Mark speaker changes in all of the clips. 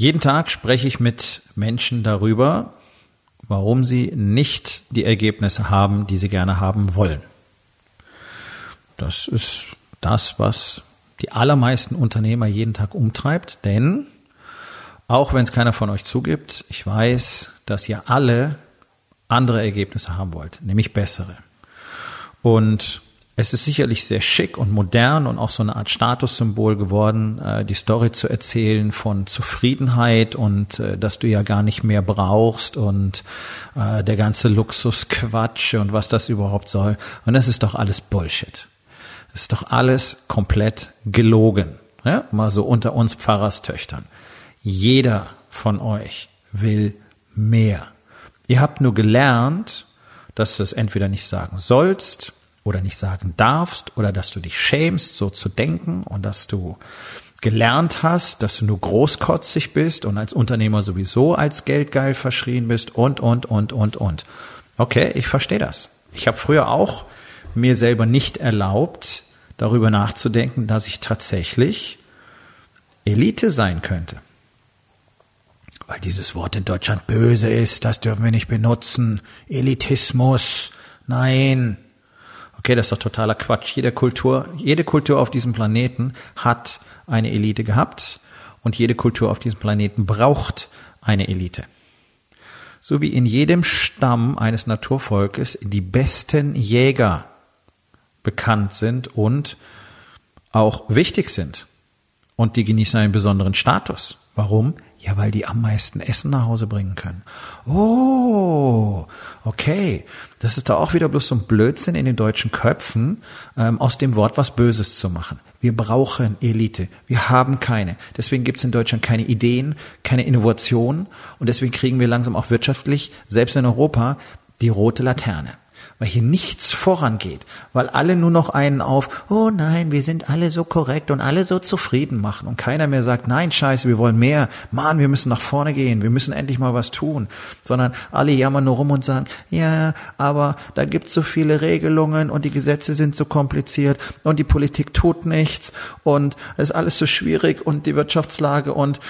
Speaker 1: Jeden Tag spreche ich mit Menschen darüber, warum sie nicht die Ergebnisse haben, die sie gerne haben wollen. Das ist das, was die allermeisten Unternehmer jeden Tag umtreibt, denn auch wenn es keiner von euch zugibt, ich weiß, dass ihr alle andere Ergebnisse haben wollt, nämlich bessere. Und es ist sicherlich sehr schick und modern und auch so eine Art Statussymbol geworden, äh, die Story zu erzählen von Zufriedenheit und äh, dass du ja gar nicht mehr brauchst und äh, der ganze Luxusquatsch und was das überhaupt soll. Und das ist doch alles Bullshit. Das ist doch alles komplett gelogen. Ja? Mal so unter uns Pfarrerstöchtern. Jeder von euch will mehr. Ihr habt nur gelernt, dass du es entweder nicht sagen sollst oder nicht sagen darfst oder dass du dich schämst, so zu denken und dass du gelernt hast, dass du nur großkotzig bist und als Unternehmer sowieso als geldgeil verschrien bist und, und, und, und, und. Okay, ich verstehe das. Ich habe früher auch mir selber nicht erlaubt, darüber nachzudenken, dass ich tatsächlich Elite sein könnte. Weil dieses Wort in Deutschland böse ist, das dürfen wir nicht benutzen. Elitismus, nein, Okay, das ist doch totaler Quatsch. Jede Kultur, jede Kultur auf diesem Planeten hat eine Elite gehabt und jede Kultur auf diesem Planeten braucht eine Elite. So wie in jedem Stamm eines Naturvolkes die besten Jäger bekannt sind und auch wichtig sind. Und die genießen einen besonderen Status. Warum? Ja, weil die am meisten Essen nach Hause bringen können. Oh, okay. Das ist da auch wieder bloß so ein Blödsinn in den deutschen Köpfen, ähm, aus dem Wort was Böses zu machen. Wir brauchen Elite. Wir haben keine. Deswegen gibt es in Deutschland keine Ideen, keine Innovation und deswegen kriegen wir langsam auch wirtschaftlich, selbst in Europa, die rote Laterne weil hier nichts vorangeht, weil alle nur noch einen auf, oh nein, wir sind alle so korrekt und alle so zufrieden machen und keiner mehr sagt, nein, scheiße, wir wollen mehr, Mann, wir müssen nach vorne gehen, wir müssen endlich mal was tun, sondern alle jammern nur rum und sagen, ja, aber da gibt's so viele Regelungen und die Gesetze sind so kompliziert und die Politik tut nichts und es ist alles so schwierig und die Wirtschaftslage und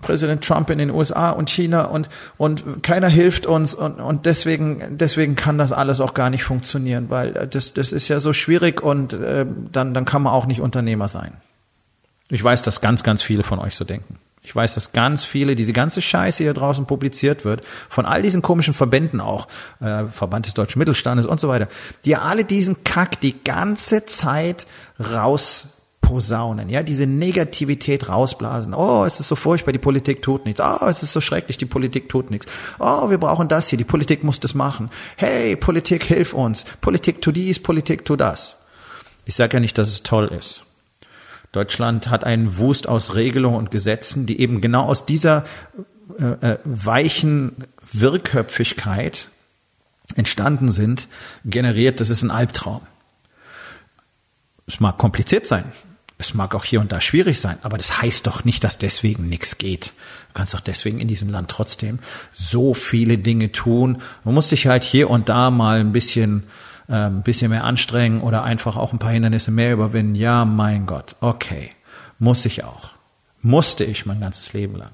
Speaker 1: Präsident Trump in den USA und China und, und keiner hilft uns und, und deswegen, deswegen kann das alles auch gar nicht funktionieren, weil das, das ist ja so schwierig und äh, dann, dann kann man auch nicht Unternehmer sein. Ich weiß, dass ganz, ganz viele von euch so denken. Ich weiß, dass ganz viele, diese ganze Scheiße hier draußen publiziert wird, von all diesen komischen Verbänden auch, äh, Verband des deutschen Mittelstandes und so weiter, die alle diesen Kack die ganze Zeit raus posaunen, ja, diese Negativität rausblasen. Oh, es ist so furchtbar, die Politik tut nichts. Oh, es ist so schrecklich, die Politik tut nichts. Oh, wir brauchen das hier, die Politik muss das machen. Hey, Politik, hilf uns. Politik tu dies, Politik tu das. Ich sage ja nicht, dass es toll ist. Deutschland hat einen Wust aus Regelungen und Gesetzen, die eben genau aus dieser äh, äh, weichen Wirrköpfigkeit entstanden sind, generiert. Das ist ein Albtraum. Es mag kompliziert sein. Es mag auch hier und da schwierig sein, aber das heißt doch nicht, dass deswegen nichts geht. Du kannst doch deswegen in diesem Land trotzdem so viele Dinge tun. Man muss sich halt hier und da mal ein bisschen, äh, ein bisschen mehr anstrengen oder einfach auch ein paar Hindernisse mehr überwinden. Ja, mein Gott, okay, muss ich auch. Musste ich mein ganzes Leben lang.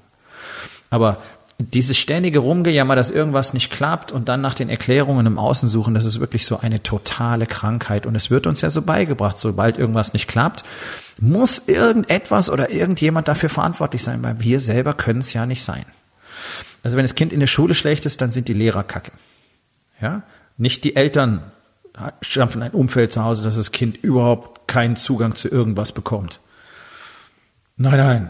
Speaker 1: Aber dieses ständige Rumgejammer, dass irgendwas nicht klappt und dann nach den Erklärungen im Außen suchen, das ist wirklich so eine totale Krankheit. Und es wird uns ja so beigebracht, sobald irgendwas nicht klappt, muss irgendetwas oder irgendjemand dafür verantwortlich sein, weil wir selber können es ja nicht sein. Also wenn das Kind in der Schule schlecht ist, dann sind die Lehrer kacke. Ja? Nicht die Eltern stampfen ein Umfeld zu Hause, dass das Kind überhaupt keinen Zugang zu irgendwas bekommt. Nein, nein.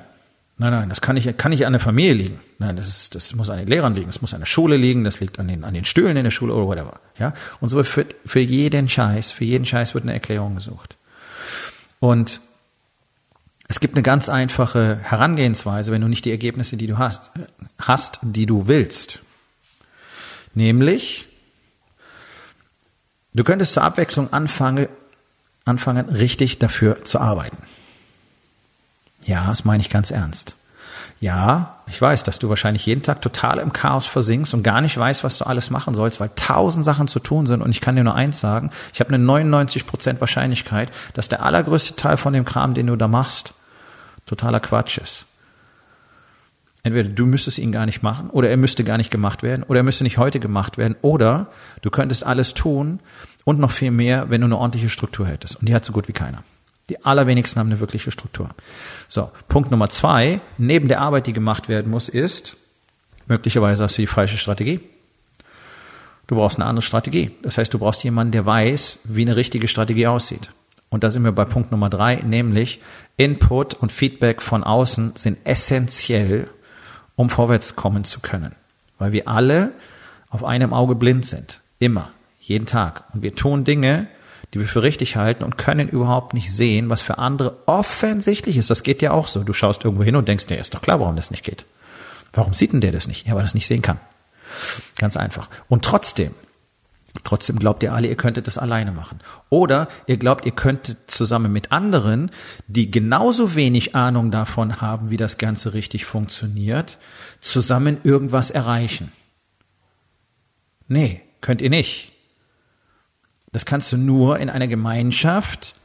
Speaker 1: Nein, nein, das kann nicht, kann nicht an der Familie liegen. Nein, das ist, das muss an den Lehrern liegen, das muss an der Schule liegen, das liegt an den, an den Stühlen in der Schule oder whatever. Ja? Und so für, für jeden Scheiß, für jeden Scheiß wird eine Erklärung gesucht. Und es gibt eine ganz einfache Herangehensweise, wenn du nicht die Ergebnisse, die du hast, hast, die du willst. Nämlich, du könntest zur Abwechslung anfangen, anfangen, richtig dafür zu arbeiten. Ja, das meine ich ganz ernst. Ja, ich weiß, dass du wahrscheinlich jeden Tag total im Chaos versinkst und gar nicht weißt, was du alles machen sollst, weil tausend Sachen zu tun sind. Und ich kann dir nur eins sagen, ich habe eine 99% Wahrscheinlichkeit, dass der allergrößte Teil von dem Kram, den du da machst, totaler Quatsch ist. Entweder du müsstest ihn gar nicht machen oder er müsste gar nicht gemacht werden oder er müsste nicht heute gemacht werden oder du könntest alles tun und noch viel mehr, wenn du eine ordentliche Struktur hättest. Und die hat so gut wie keiner. Die allerwenigsten haben eine wirkliche Struktur. So, Punkt Nummer zwei, neben der Arbeit, die gemacht werden muss, ist, möglicherweise hast du die falsche Strategie. Du brauchst eine andere Strategie. Das heißt, du brauchst jemanden, der weiß, wie eine richtige Strategie aussieht. Und da sind wir bei Punkt Nummer drei, nämlich Input und Feedback von außen sind essentiell, um vorwärts kommen zu können. Weil wir alle auf einem Auge blind sind. Immer. Jeden Tag. Und wir tun Dinge, die wir für richtig halten und können überhaupt nicht sehen, was für andere offensichtlich ist. Das geht ja auch so. Du schaust irgendwo hin und denkst, der ist doch klar, warum das nicht geht. Warum sieht denn der das nicht? Ja, weil er das nicht sehen kann. Ganz einfach. Und trotzdem, trotzdem glaubt ihr alle, ihr könntet das alleine machen. Oder ihr glaubt, ihr könntet zusammen mit anderen, die genauso wenig Ahnung davon haben, wie das Ganze richtig funktioniert, zusammen irgendwas erreichen. Nee, könnt ihr nicht. Das kannst du nur in einer Gemeinschaft,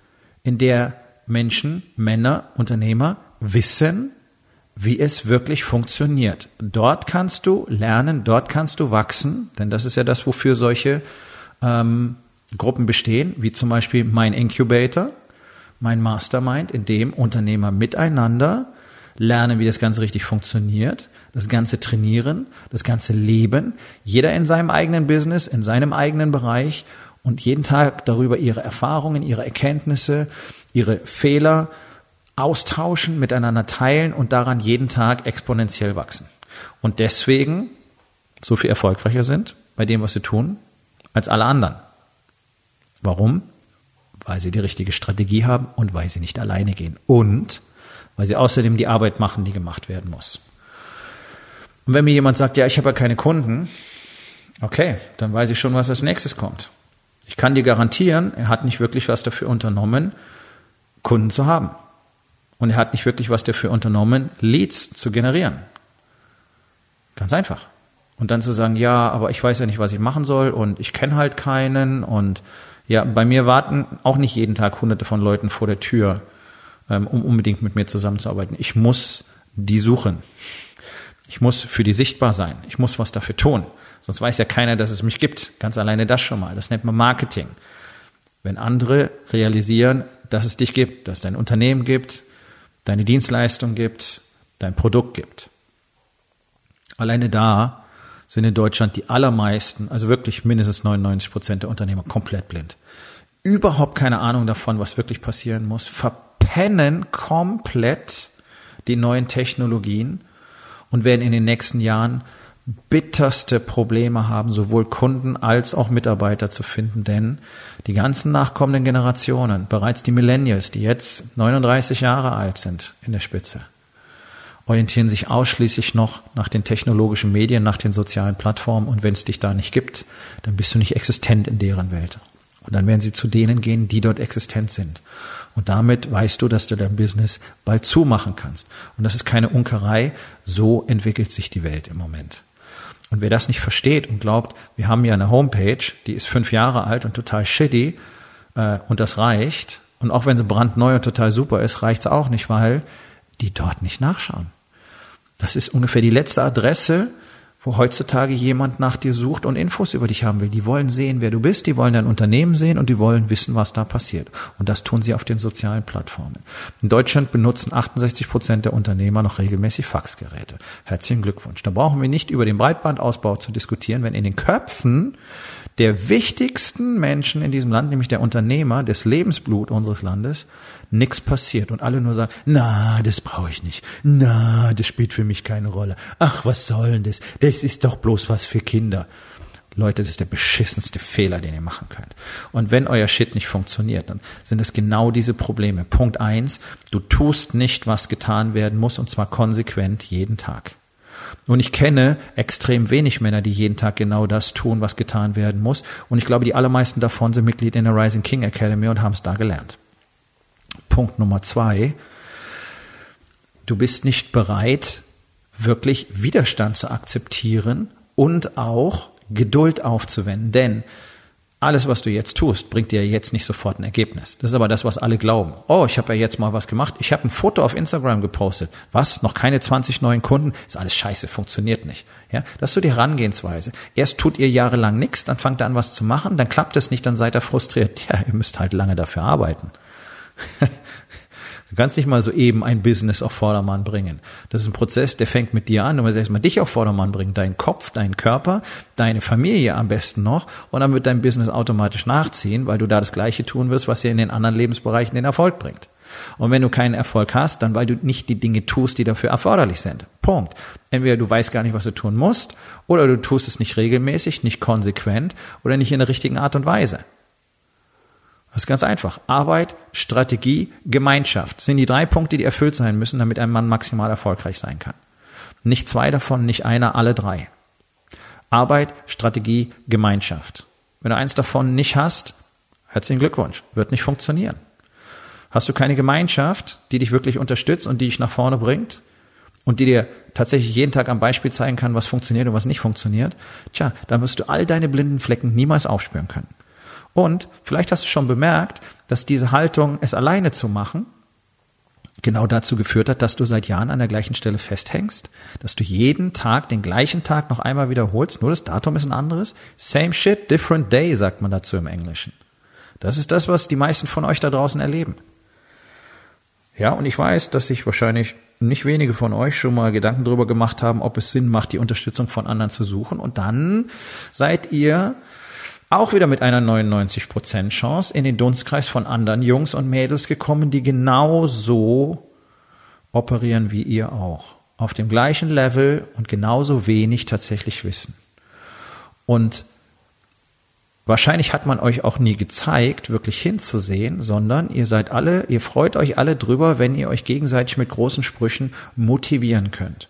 Speaker 1: in der Menschen, Männer, Unternehmer wissen, wie es wirklich funktioniert. Dort kannst du lernen, dort kannst du wachsen, denn das ist ja das, wofür solche ähm, Gruppen bestehen, wie zum Beispiel mein Incubator, mein Mastermind, in dem Unternehmer miteinander lernen, wie das Ganze richtig funktioniert, das Ganze trainieren, das Ganze leben, jeder in seinem eigenen Business, in seinem eigenen Bereich und jeden Tag darüber ihre Erfahrungen, ihre Erkenntnisse, ihre Fehler austauschen, miteinander teilen und daran jeden Tag exponentiell wachsen. Und deswegen so viel erfolgreicher sind bei dem, was sie tun, als alle anderen. Warum? Weil sie die richtige Strategie haben und weil sie nicht alleine gehen. Und weil sie außerdem die Arbeit machen, die gemacht werden muss. Und wenn mir jemand sagt, ja, ich habe ja keine Kunden, okay, dann weiß ich schon, was als nächstes kommt. Ich kann dir garantieren, er hat nicht wirklich was dafür unternommen, Kunden zu haben. Und er hat nicht wirklich was dafür unternommen, Leads zu generieren. Ganz einfach. Und dann zu sagen, ja, aber ich weiß ja nicht, was ich machen soll und ich kenne halt keinen und ja, bei mir warten auch nicht jeden Tag hunderte von Leuten vor der Tür, ähm, um unbedingt mit mir zusammenzuarbeiten. Ich muss die suchen. Ich muss für die sichtbar sein. Ich muss was dafür tun. Sonst weiß ja keiner, dass es mich gibt. Ganz alleine das schon mal. Das nennt man Marketing. Wenn andere realisieren, dass es dich gibt, dass es dein Unternehmen gibt, deine Dienstleistung gibt, dein Produkt gibt. Alleine da sind in Deutschland die allermeisten, also wirklich mindestens 99 Prozent der Unternehmer komplett blind. Überhaupt keine Ahnung davon, was wirklich passieren muss, verpennen komplett die neuen Technologien und werden in den nächsten Jahren bitterste Probleme haben, sowohl Kunden als auch Mitarbeiter zu finden, denn die ganzen nachkommenden Generationen, bereits die Millennials, die jetzt 39 Jahre alt sind in der Spitze, orientieren sich ausschließlich noch nach den technologischen Medien, nach den sozialen Plattformen und wenn es dich da nicht gibt, dann bist du nicht existent in deren Welt. Und dann werden sie zu denen gehen, die dort existent sind. Und damit weißt du, dass du dein Business bald zumachen kannst. Und das ist keine Unkerei. So entwickelt sich die Welt im Moment. Und wer das nicht versteht und glaubt, wir haben ja eine Homepage, die ist fünf Jahre alt und total shitty äh, und das reicht. Und auch wenn sie brandneu und total super ist, reicht es auch nicht, weil die dort nicht nachschauen. Das ist ungefähr die letzte Adresse, wo heutzutage jemand nach dir sucht und Infos über dich haben will. Die wollen sehen, wer du bist, die wollen dein Unternehmen sehen und die wollen wissen, was da passiert. Und das tun sie auf den sozialen Plattformen. In Deutschland benutzen 68 Prozent der Unternehmer noch regelmäßig Faxgeräte. Herzlichen Glückwunsch. Da brauchen wir nicht über den Breitbandausbau zu diskutieren, wenn in den Köpfen der wichtigsten Menschen in diesem Land, nämlich der Unternehmer, des Lebensblut unseres Landes, nichts passiert und alle nur sagen, na, das brauche ich nicht, na, das spielt für mich keine Rolle, ach, was soll denn das, das ist doch bloß was für Kinder. Leute, das ist der beschissenste Fehler, den ihr machen könnt. Und wenn euer Shit nicht funktioniert, dann sind es genau diese Probleme. Punkt eins, du tust nicht, was getan werden muss, und zwar konsequent jeden Tag. Und ich kenne extrem wenig Männer, die jeden Tag genau das tun, was getan werden muss. Und ich glaube, die allermeisten davon sind Mitglied in der Rising King Academy und haben es da gelernt. Punkt Nummer zwei. Du bist nicht bereit, wirklich Widerstand zu akzeptieren und auch Geduld aufzuwenden. Denn alles, was du jetzt tust, bringt dir jetzt nicht sofort ein Ergebnis. Das ist aber das, was alle glauben. Oh, ich habe ja jetzt mal was gemacht. Ich habe ein Foto auf Instagram gepostet. Was? Noch keine 20 neuen Kunden? Ist alles scheiße, funktioniert nicht. Ja, das ist so die Herangehensweise. Erst tut ihr jahrelang nichts, dann fangt ihr an, was zu machen, dann klappt es nicht, dann seid ihr frustriert. Ja, ihr müsst halt lange dafür arbeiten. Du kannst nicht mal so eben ein Business auf Vordermann bringen. Das ist ein Prozess, der fängt mit dir an. Du musst erstmal dich auf Vordermann bringen. Dein Kopf, dein Körper, deine Familie am besten noch. Und dann wird dein Business automatisch nachziehen, weil du da das Gleiche tun wirst, was dir in den anderen Lebensbereichen den Erfolg bringt. Und wenn du keinen Erfolg hast, dann weil du nicht die Dinge tust, die dafür erforderlich sind. Punkt. Entweder du weißt gar nicht, was du tun musst, oder du tust es nicht regelmäßig, nicht konsequent oder nicht in der richtigen Art und Weise. Das ist ganz einfach. Arbeit, Strategie, Gemeinschaft sind die drei Punkte, die erfüllt sein müssen, damit ein Mann maximal erfolgreich sein kann. Nicht zwei davon, nicht einer, alle drei. Arbeit, Strategie, Gemeinschaft. Wenn du eins davon nicht hast, herzlichen Glückwunsch, wird nicht funktionieren. Hast du keine Gemeinschaft, die dich wirklich unterstützt und die dich nach vorne bringt und die dir tatsächlich jeden Tag am Beispiel zeigen kann, was funktioniert und was nicht funktioniert, tja, dann wirst du all deine blinden Flecken niemals aufspüren können. Und vielleicht hast du schon bemerkt, dass diese Haltung, es alleine zu machen, genau dazu geführt hat, dass du seit Jahren an der gleichen Stelle festhängst, dass du jeden Tag den gleichen Tag noch einmal wiederholst, nur das Datum ist ein anderes. Same shit, different day, sagt man dazu im Englischen. Das ist das, was die meisten von euch da draußen erleben. Ja, und ich weiß, dass sich wahrscheinlich nicht wenige von euch schon mal Gedanken darüber gemacht haben, ob es Sinn macht, die Unterstützung von anderen zu suchen. Und dann seid ihr auch wieder mit einer 99% Chance in den Dunstkreis von anderen Jungs und Mädels gekommen, die genauso operieren wie ihr auch. Auf dem gleichen Level und genauso wenig tatsächlich wissen. Und wahrscheinlich hat man euch auch nie gezeigt, wirklich hinzusehen, sondern ihr seid alle, ihr freut euch alle drüber, wenn ihr euch gegenseitig mit großen Sprüchen motivieren könnt.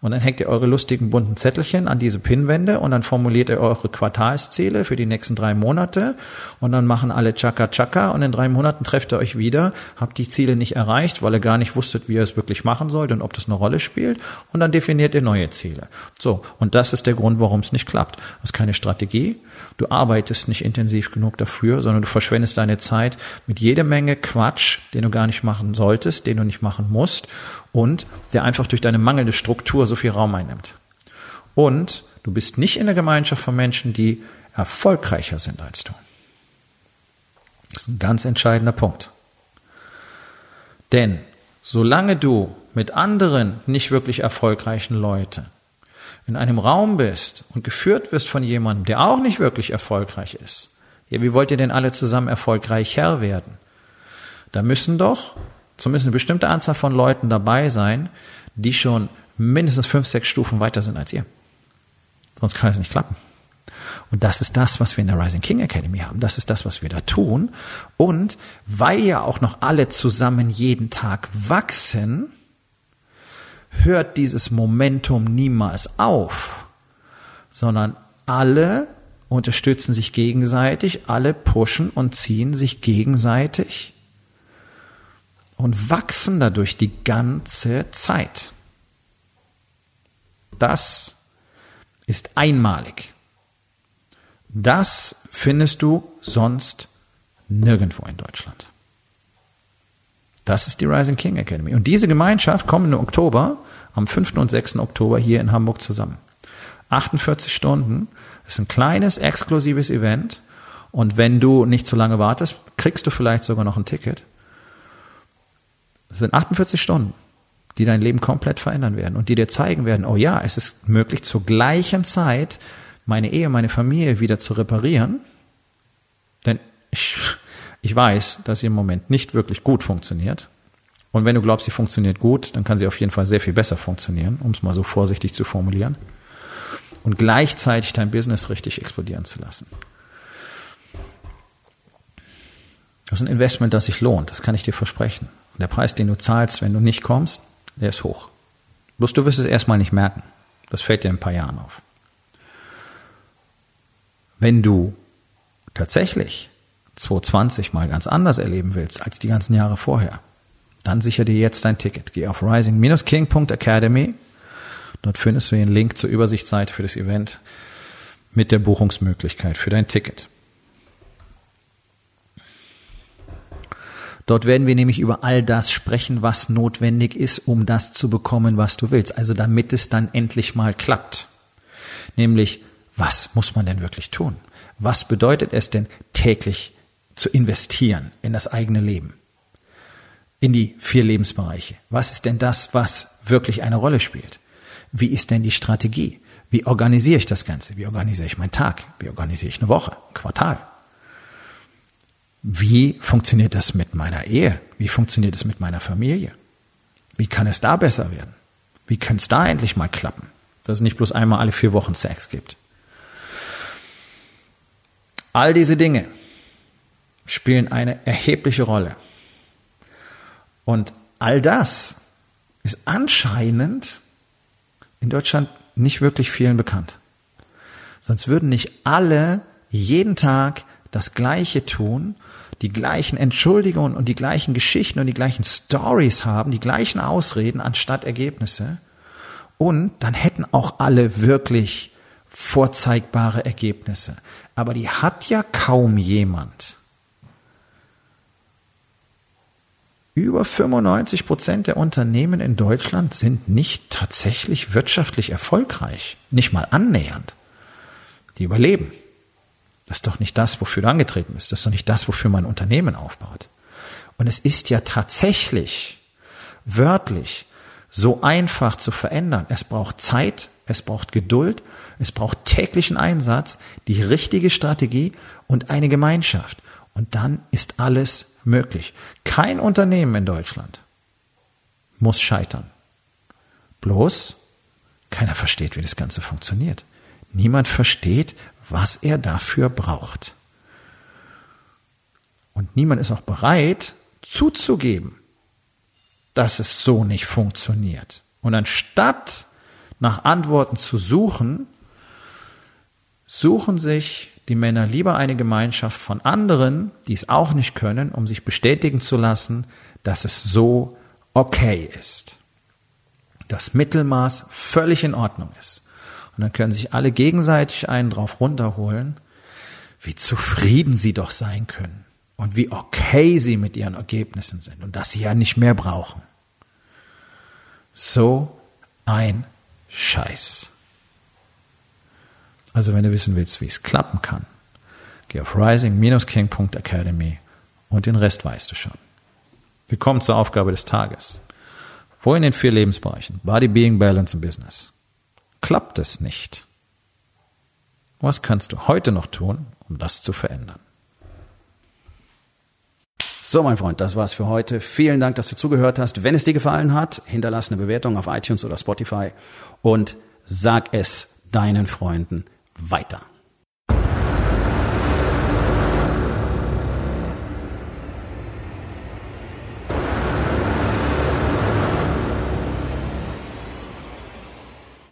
Speaker 1: Und dann hängt ihr eure lustigen bunten Zettelchen an diese Pinnwände und dann formuliert ihr eure Quartalsziele für die nächsten drei Monate und dann machen alle Chaka Chaka und in drei Monaten trefft ihr euch wieder, habt die Ziele nicht erreicht, weil ihr gar nicht wusstet, wie ihr es wirklich machen sollt und ob das eine Rolle spielt und dann definiert ihr neue Ziele. So, und das ist der Grund, warum es nicht klappt. Das ist keine Strategie, du arbeitest nicht intensiv genug dafür, sondern du verschwendest deine Zeit mit jede Menge Quatsch, den du gar nicht machen solltest, den du nicht machen musst und der einfach durch deine mangelnde Struktur so viel Raum einnimmt. Und du bist nicht in der Gemeinschaft von Menschen, die erfolgreicher sind als du. Das ist ein ganz entscheidender Punkt. Denn solange du mit anderen nicht wirklich erfolgreichen Leuten in einem Raum bist und geführt wirst von jemandem, der auch nicht wirklich erfolgreich ist, ja, wie wollt ihr denn alle zusammen erfolgreicher werden? Da müssen doch zumindest eine bestimmte Anzahl von Leuten dabei sein, die schon mindestens fünf, sechs Stufen weiter sind als ihr. Sonst kann es nicht klappen. Und das ist das, was wir in der Rising King Academy haben. Das ist das, was wir da tun. Und weil ja auch noch alle zusammen jeden Tag wachsen, hört dieses Momentum niemals auf, sondern alle unterstützen sich gegenseitig, alle pushen und ziehen sich gegenseitig und wachsen dadurch die ganze Zeit. Das ist einmalig. Das findest du sonst nirgendwo in Deutschland. Das ist die Rising King Academy. Und diese Gemeinschaft kommt im Oktober, am 5. und 6. Oktober hier in Hamburg zusammen. 48 Stunden ist ein kleines, exklusives Event. Und wenn du nicht zu lange wartest, kriegst du vielleicht sogar noch ein Ticket. Das sind 48 Stunden, die dein Leben komplett verändern werden und die dir zeigen werden, oh ja, es ist möglich, zur gleichen Zeit meine Ehe, meine Familie wieder zu reparieren. Denn ich, ich weiß, dass sie im Moment nicht wirklich gut funktioniert. Und wenn du glaubst, sie funktioniert gut, dann kann sie auf jeden Fall sehr viel besser funktionieren, um es mal so vorsichtig zu formulieren. Und gleichzeitig dein Business richtig explodieren zu lassen. Das ist ein Investment, das sich lohnt, das kann ich dir versprechen. Und der Preis, den du zahlst, wenn du nicht kommst, der ist hoch. Bloß du wirst es erstmal nicht merken. Das fällt dir in ein paar Jahren auf. Wenn du tatsächlich 2020 mal ganz anders erleben willst als die ganzen Jahre vorher, dann sicher dir jetzt dein Ticket. Geh auf rising-king.academy. Dort findest du den Link zur Übersichtsseite für das Event mit der Buchungsmöglichkeit für dein Ticket. Dort werden wir nämlich über all das sprechen, was notwendig ist, um das zu bekommen, was du willst. Also damit es dann endlich mal klappt. Nämlich, was muss man denn wirklich tun? Was bedeutet es denn täglich zu investieren in das eigene Leben? In die vier Lebensbereiche. Was ist denn das, was wirklich eine Rolle spielt? Wie ist denn die Strategie? Wie organisiere ich das Ganze? Wie organisiere ich meinen Tag? Wie organisiere ich eine Woche, ein Quartal? Wie funktioniert das mit meiner Ehe? Wie funktioniert es mit meiner Familie? Wie kann es da besser werden? Wie könnte es da endlich mal klappen? Dass es nicht bloß einmal alle vier Wochen Sex gibt. All diese Dinge spielen eine erhebliche Rolle. Und all das ist anscheinend in Deutschland nicht wirklich vielen bekannt. Sonst würden nicht alle jeden Tag das Gleiche tun, die gleichen Entschuldigungen und die gleichen Geschichten und die gleichen Stories haben, die gleichen Ausreden anstatt Ergebnisse. Und dann hätten auch alle wirklich vorzeigbare Ergebnisse. Aber die hat ja kaum jemand. Über 95 Prozent der Unternehmen in Deutschland sind nicht tatsächlich wirtschaftlich erfolgreich. Nicht mal annähernd. Die überleben. Das ist doch nicht das, wofür du angetreten bist. Das ist doch nicht das, wofür man ein Unternehmen aufbaut. Und es ist ja tatsächlich, wörtlich, so einfach zu verändern. Es braucht Zeit, es braucht Geduld, es braucht täglichen Einsatz, die richtige Strategie und eine Gemeinschaft. Und dann ist alles möglich. Kein Unternehmen in Deutschland muss scheitern. Bloß keiner versteht, wie das Ganze funktioniert. Niemand versteht, was er dafür braucht. Und niemand ist auch bereit zuzugeben, dass es so nicht funktioniert. Und anstatt nach Antworten zu suchen, suchen sich die Männer lieber eine Gemeinschaft von anderen, die es auch nicht können, um sich bestätigen zu lassen, dass es so okay ist. Das Mittelmaß völlig in Ordnung ist. Und dann können sich alle gegenseitig einen drauf runterholen, wie zufrieden sie doch sein können und wie okay sie mit ihren Ergebnissen sind und dass sie ja nicht mehr brauchen. So ein Scheiß. Also wenn du wissen willst, wie es klappen kann, geh auf rising-king.academy und den Rest weißt du schon. Wir kommen zur Aufgabe des Tages. Wo in den vier Lebensbereichen? Body, Being, Balance und Business klappt es nicht. Was kannst du heute noch tun, um das zu verändern? So, mein Freund, das war's für heute. Vielen Dank, dass du zugehört hast. Wenn es dir gefallen hat, hinterlass eine Bewertung auf iTunes oder Spotify und sag es deinen Freunden weiter.